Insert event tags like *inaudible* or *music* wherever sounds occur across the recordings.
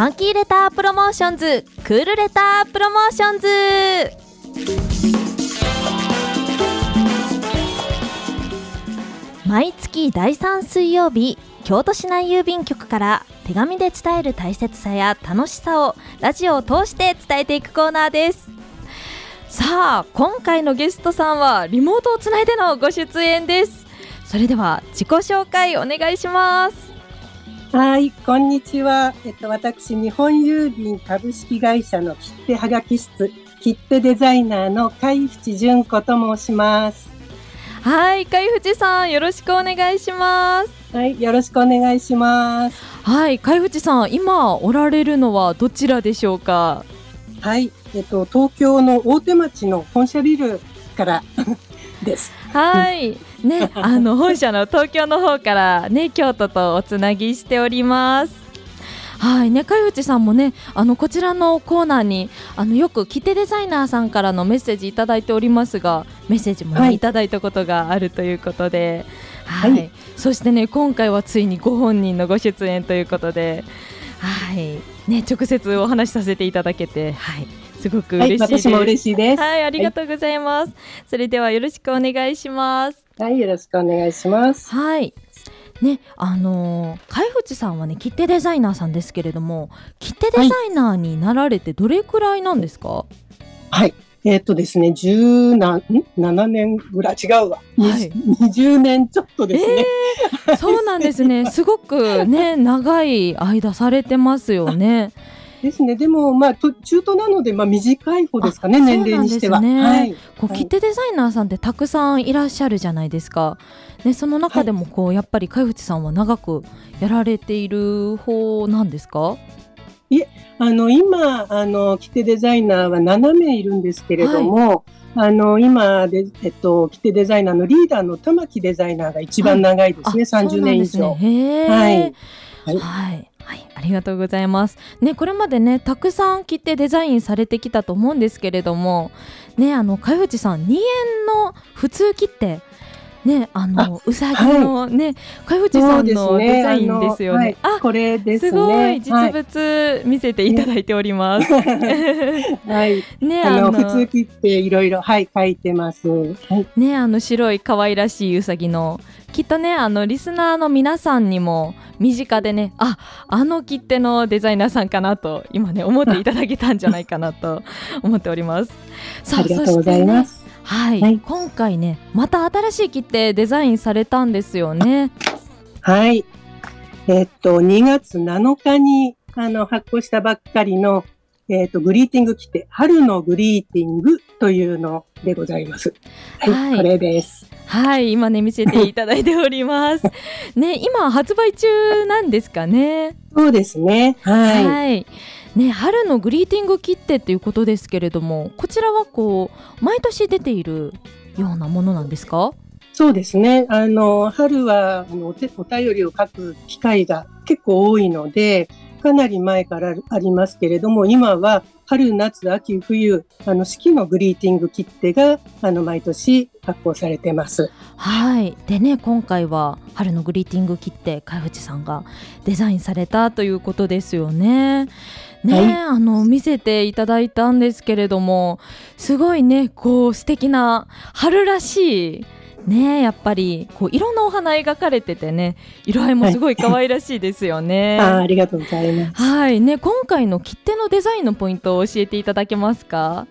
Funky letter promotions! Cool letter promotions!。毎月第3水曜日京都市内郵便局から手紙で伝える大切さや楽しさをラジオを通して伝えていくコーナーです。さあ今回のゲストさんはリモートをつないでのご出演です。それでは自己紹介お願いします。はい、こんにちは。えっと、私、日本郵便株式会社の切手はがき室、切手デザイナーの海淵純子と申します。はい海淵さんよろしくお願いしますはい、よろしくお願いします。はい海淵さん今おられるのはどちらでしょうか？はい、えっと、東京の大手町の本社ビルからです。はい、ね、あの本社の東京の方からね、京都とおつなぎしております。はい。ね、海内さんもね、あのこちらのコーナーにあのよく切手デザイナーさんからのメッセージいただいておりますが、メッセージも、ねはい。い、ただいたことがあるということで、はい、はい。そしてね今回はついにご本人のご出演ということで、はい、ね直接お話しさせていただけて、はい、すごくはい、嬉しいです。私も嬉しいです。はい、ありがとうございます。それではよろしくお願いします。はい、よろしくお願いします。はい。ね、あのー、海淵さんはね、切手デザイナーさんですけれども、切手デザイナーになられてどれくらいなんですか？はい。えっとですね、十何、7年ぐらい、違うわ。はい20年ちょっとですね。そうなんですね。すごくね、長い間されてますよね。ですね。でも、まあ、と中途なので、まあ、短い方ですかね、あ年齢にしては。ねはい。こうはい切手デザイナーさんってたくさんいらっしゃるじゃないですか。ね、その中でもこう、やっぱり海淵さんは長くやられている方なんですか？あの、今、あの、切手デザイナーは7名いるんですけれども、あの、今で、えっと、切手デザイナーのリーダーの玉木デザイナーが一番長いですね、あ30年以上。ねはいはい、はいはい、ありがとうございます。ね、これまでね、たくさん切ってデザインされてきたと思うんですけれども。ね、あの、さん、2円の普通切手。ね、あの、うさぎのね、海淵さんのデザインですよね。あのはいこれですね。すごい実はい物見せていただいております。*laughs* はい。ね、あの、普通切手いろいろ、はい、書いてます。はい。ねあの白い可愛らしいうさぎのきっとねあのリスナーの皆さんにも身近でねああの切手のデザイナーさんかなと今ね思っていただけたんじゃないかなと思っております。さありがとうございま。す。はい、はい今回ねまた新しい切手デザインされたんですよね。はい。えっと、2月7日に、あの、発行したばっかりの、えっと、グリーティング切手、春のグリーティングというのでございます。はい、はいこれです。はい今ね見せていただいております。*laughs* ね今発売中なんですかね？そうですね。はい。はい。ね、春のグリーティング切手っていうことですけれども、こちらはこう毎年出ているようなものなんですか？そうですね。あの、春は、あの、お手お便りを書く機会が結構多いので、かなり前からありますけれども、今は春、夏、秋、冬、あの、四季のグリーティング切手が、あの、毎年発行されてます。はい。でね、今回は春のグリーティング切手、海淵さんがデザインされたということですよね。ね、はいあの見せていただいたんですけれども、すごいね、こう素敵な春らしい。ねやっぱりこういろんなお花描かれててね色合いもすごい可愛らしいですよね。*laughs* あーありがとうございます。はいね今回の切手のデザインのポイントを教えていただけますか？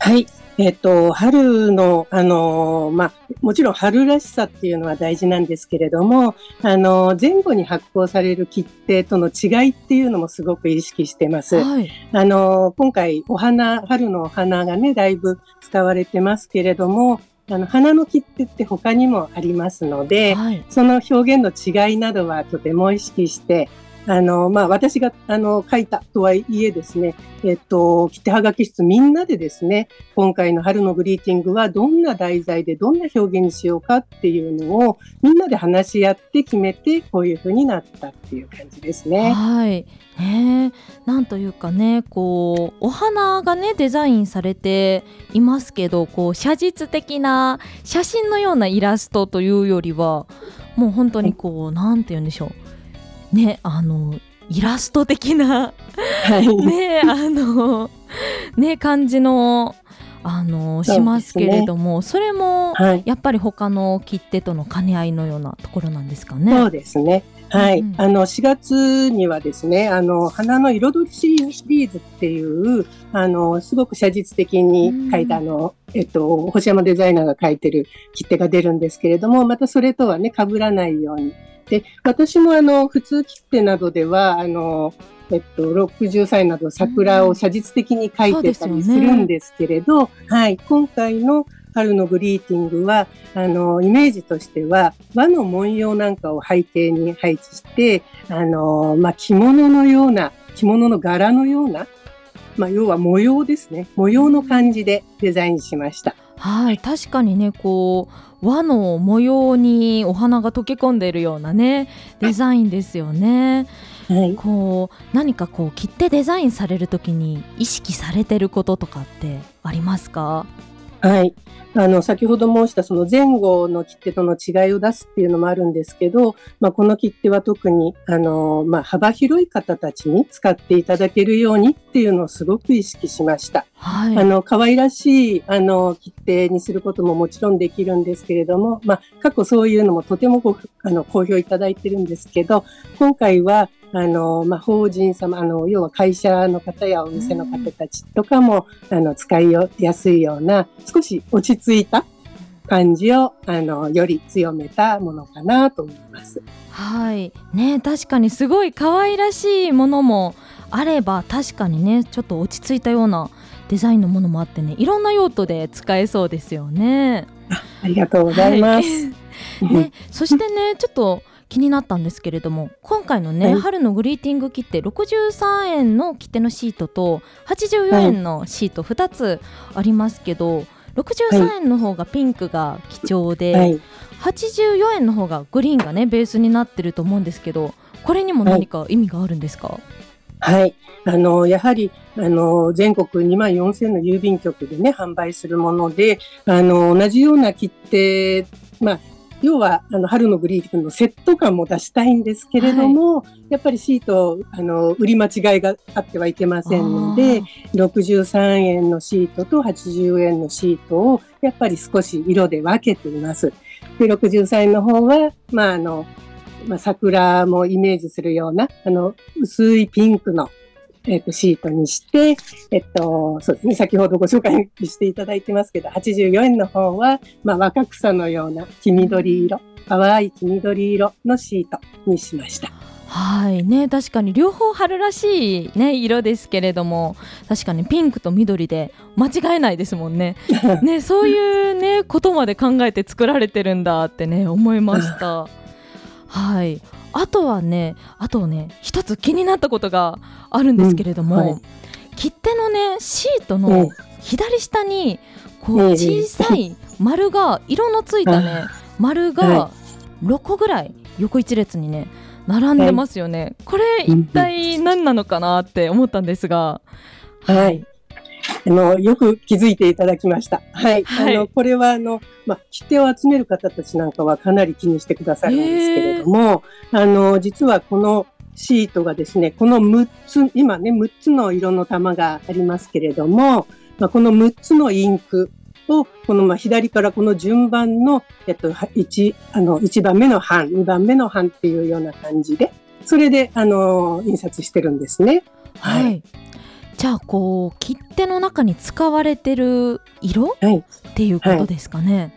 はい。えっ、と、春の、あのーまあ、もちろん春らしさっていうのは大事なんですけれども、あのー前後に発行される切手との違いっていうのもすごく意識してます。はいあのー今回お花、春のお花がね、だいぶ使われてますけれども、あの、花の切手って他にもありますので、はいその表現の違いなどはとても意識して、あの、まあ、私が、あの、書いたとはいえですね、えっと、切手はがき室みんなでですね、今回の春のグリーティングはどんな題材でどんな表現にしようかっていうのをみんなで話し合って決めて、こういう風になったっていう感じですね。はいねなんというかねこうお花がねデザインされていますけどこう写実的な写真のようなイラストというよりはもう本当にこうなんて言うんでしょうねあのイラスト的な、はい、ねあのね感じのあのしますけれどもそ、ね,、れもやっぱり他の切手との兼ね合いのようなところなんですかね。そうですね。はい、うん、あの4月にはですね、あの花の彩りシリーズっていうあのすごく写実的に書いたあの、うん、えっと星山デザイナーが書いてる切手が出るんですけれども、またそれとはね被らないように。で、私もあの普通切手などではあのえっと、60歳など桜を写実的に描いてたりするんですけれど、ね、はい、今回の春のグリーティングは、あの、イメージとしては、和の文様なんかを背景に配置して、あの、まあ、着物のような、着物の柄のような、まあ、要は模様ですね。模様の感じでデザインしました。はい、確かにね、こう、和の模様にお花が溶け込んでいるようなね、デザインですよね。はい、こう何かこう切ってデザインされる時に意識されてることとかってありますか？はい。あの、先ほど申したその前後の切手との違いを出すっていうのもあるんですけど、まあ、この切手は特に、あの、まあ、幅広い方たちに使っていただけるようにっていうのをすごく意識しました。はい。あの、可愛らしい、あの、切手にすることももちろんできるんですけれども、まあ、過去そういうのもとてもご、あの、好評いただいてるんですけど、今回は、あの、まあ、法人様、あの、要は会社の方やお店の方たちとかも、あの、使いやすいような、少し落ち着いた感じを、あの、より強めたものかなと思います。はい。ね、確かにすごい可愛らしいものもあれば、確かにね、ちょっと落ち着いたようなデザインのものもあってね、いろんな用途で使えそうですよね。ありがとうございます。はい、*laughs* ね、そしてね、ちょっと、気になったんですけれども今回のね、はい、春のグリーティング切手63円の切手のシートと84円のシート2つありますけど、はい、63円の方がピンクが貴重で、はい、84円の方がグリーンがねベースになってると思うんですけどこれにも何か意味があるんですか、はい。あの、やはり、あの、全国2万4000の郵便局でね、販売するもので、あの、同じような切手、まあ、要は、あの、春のグリーティングのセット感も出したいんですけれども、はい、やっぱりシート、あの、売り間違いがあってはいけませんので、63円のシートと80円のシートを、やっぱり少し色で分けています。で、63円の方は、まあ、あの、まあ、桜もイメージするような、あの、薄いピンクのえっ、ー、と、シートにして、えっと、そうですね、先ほどご紹介していただいてますけど、84円の方は、まあ、若草のような黄緑色、淡い黄緑色のシートにしました。はいね確かに両方春らしいね色ですけれども確かにピンクと緑で間違えないですもんね。*laughs* ねそういうねことまで考えて作られてるんだってね思いました。*laughs* はいあとはねあとね一つ気になったことがあるんですけれども、うんはい、切手のねシートの左下にこう小さい丸が色のついたね *laughs* 丸が6個ぐらい横一列にね並んでますよね、これ一体何なのかなって思ったんですが。はいあの、よく気づいていただきました。はい。はい、あの、これは、あの、まあ、切手を集める方たちなんかはかなり気にしてくださるんですけれども、あの、実はこのシートがですね、この6つ、今ね、6つの色の玉がありますけれども、まあ、この6つのインクを、このまあ左からこの順番の、えっと、1、あの、1番目の版、2番目の版っていうような感じで、それで、あの、印刷してるんですね。はい。はいじゃあこう切手の中に使われてる色、はい、っていうことですかね。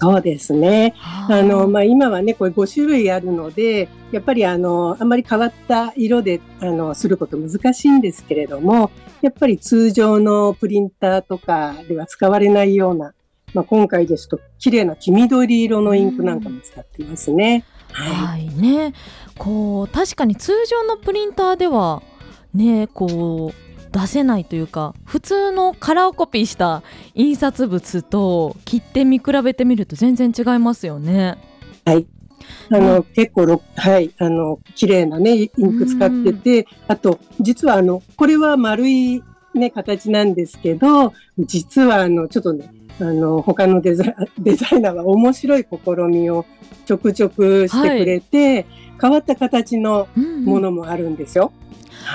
そうですね。あの、まあ、今はね、これ5種類あるので、やっぱりあの、あんまり変わった色で、あの、すること難しいんですけれども、やっぱり通常のプリンターとかでは使われないような、まあ、今回ですと、綺麗な黄緑色のインクなんかも使っていますね。はい、はいね。こう、確かに通常のプリンターでは、ね、こう、出せないというか普通のカラーコピーした印刷物と切って見比べてみると全然違いますよね。はい。あの、結構はい、あの、綺麗なね、インク使ってて、あと、実はあの、これは丸いね、形なんですけど、実はあの、ちょっとね、あの、他のデザ *laughs* デザイナーは面白い試みをちょくちょくしてくれて、はい、変わった形のものもあるんですよ。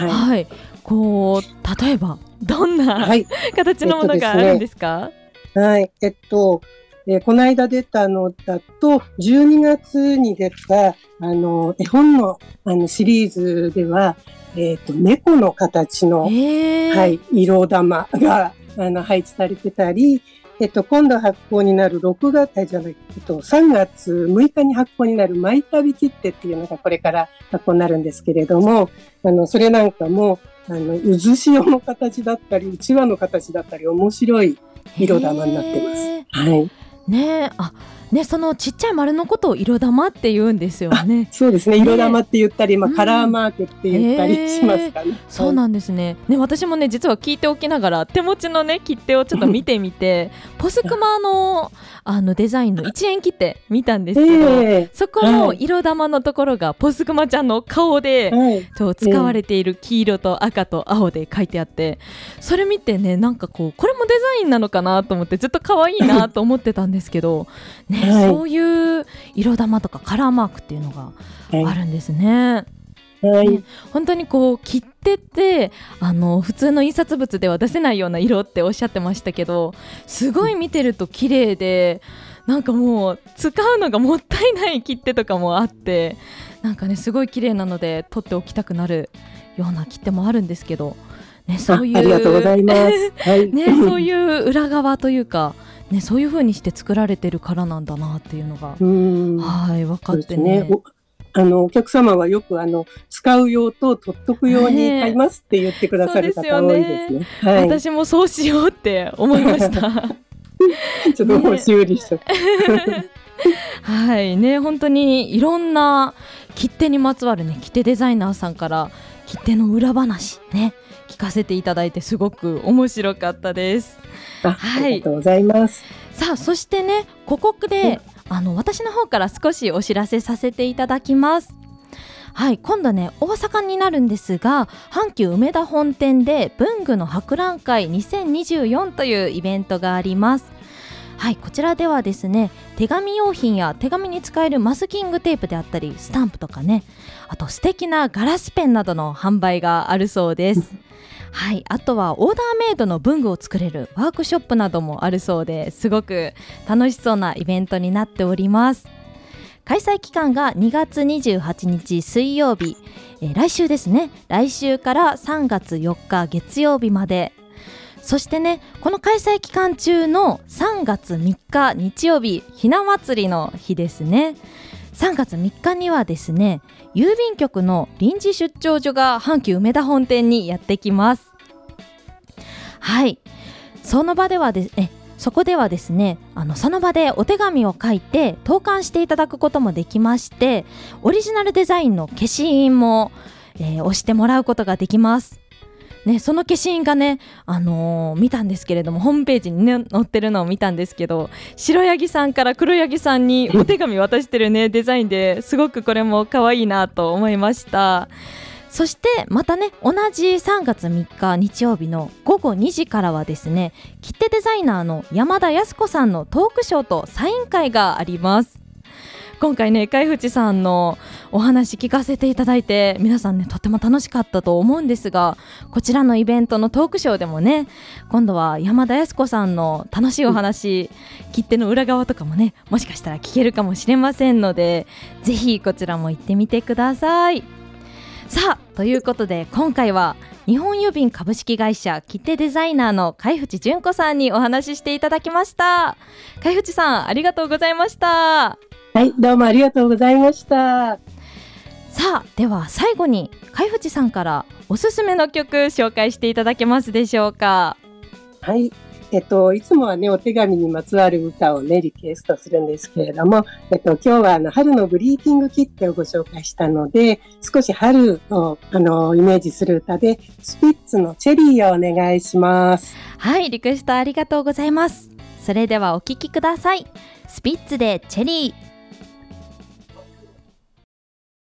うんうん、はい、はい、こう例えばどんな、はい、*laughs* 形のものがあるんですか、はい、えっと、えー、この間出たのだと、12月に出た、あの、絵本のあのシリーズでは、えっ、ー、と、猫の形の、はい、色玉が、あの、配置されてたり、えっと、今度発行になる6月、じゃない、えっと、3月6日に発行になるマイタビ切手っていうのがこれから発行になるんですけれども、あの、それなんかも、あの、渦潮の形だったり、うちわの形だったり、面白い色玉になってます。はい。ねあね、そのちっちゃい丸のことを色玉って言うんですよね。そうですね。色玉って言ったり、ね、まあ、カラーマークって言ったりしますかね。そうなんですね。ね、私もね、実は聞いておきながら、手持ちのね、切手をちょっと見てみて。ポスクマの、あのデザインの一円切手見たんですけど、えー、そこの色玉のところがポスクマちゃんの顔で、はい、使われている黄色と赤と青で書いてあって、それ見てねなんかこうこれもデザインなのかなと思ってずっと可愛いなと思ってたんですけど、ね、はい、そういう色玉とかカラーマークっていうのがあるんですね。はい、ね、本当にこう切手ってあの普通の印刷物では出せないような色っておっしゃってましたけどすごい見てると綺麗でなんかもう使うのがもったいない切手とかもあってなんかねすごい綺麗なので取っておきたくなるような切手もあるんですけど、ね、そういう *laughs* ね、そういう裏側というかね、そういう風にして作られてるからなんだなっていうのがはい分かってね。あの、お客様はよく、あの、使う用と取っとく用に買いますって言ってくださる方多いですね。ねはい、私もそうしようって思いました。*laughs* ちょっともう修理しちゃった。*laughs* *laughs* はい。ね、本当にいろんな切手にまつわるね、切手デザイナーさんから切手の裏話ね、聞かせていただいてすごく面白かったです。はい、ありがとうございます。さあ、そしてね、ここであの私の方から少しお知らせさせていただきます。はい今度ね大阪になるんですが阪急梅田本店で文具の博覧会2024というイベントがありますはいこちらではですね手紙用品や手紙に使えるマスキングテープであったりスタンプとかねあと素敵なガラスペンなどの販売があるそうです。*laughs* はい、あとはオーダーメイドの文具を作れるワークショップなどもあるそうですごく楽しそうなイベントになっております。開催期間が2月28日水曜日、えー、来週ですね。来週から3月4日月曜日までそしてねこの開催期間中の3月3日日曜日ひな祭りの日ですね。3月3日にはですね郵便局の臨時出張所が阪急梅田本店にやってきます。はい。その場ではですねそこではですねあのその場でお手紙を書いて投函していただくこともできましてオリジナルデザインの消印も、えー、押してもらうことができます。ね、その消印がね、あのー、見たんですけれどもホームページに、ね、載ってるのを見たんですけど白柳さんから黒柳さんにお手紙渡してるねデザインですごくこれも可愛いなと思いました。そしてまたね同じ3月3日日曜日の午後2時からはですね切手デザイナーの山田康子さんのトークショーとサイン会があります今回ね海淵さんのお話聞かせていただいて皆さんねとっても楽しかったと思うんですがこちらのイベントのトークショーでもね今度は山田康子さんの楽しいお話、切手の裏側とかもね *laughs* もしかしたら聞けるかもしれませんのでぜひこちらも行ってみてください。さあということで今回は日本郵便株式会社切手デザイナーの海淵純子さんにお話ししていただきました。海淵さんありがとうございましたはい、どうもありがとうございました。さあ、では最後に海淵さんからおすすめの曲紹介していただけますでしょうか。はい、えっと、いつもはね、お手紙にまつわる歌をね、リクエストするんですけれども、えっと、今日はあの、春のグリーティング切手をご紹介したので、少し春を、あの、イメージする歌で、スピッツのチェリーをお願いします。はい、リクエストありがとうございます。それではお聴きください。スピッツでチェリー。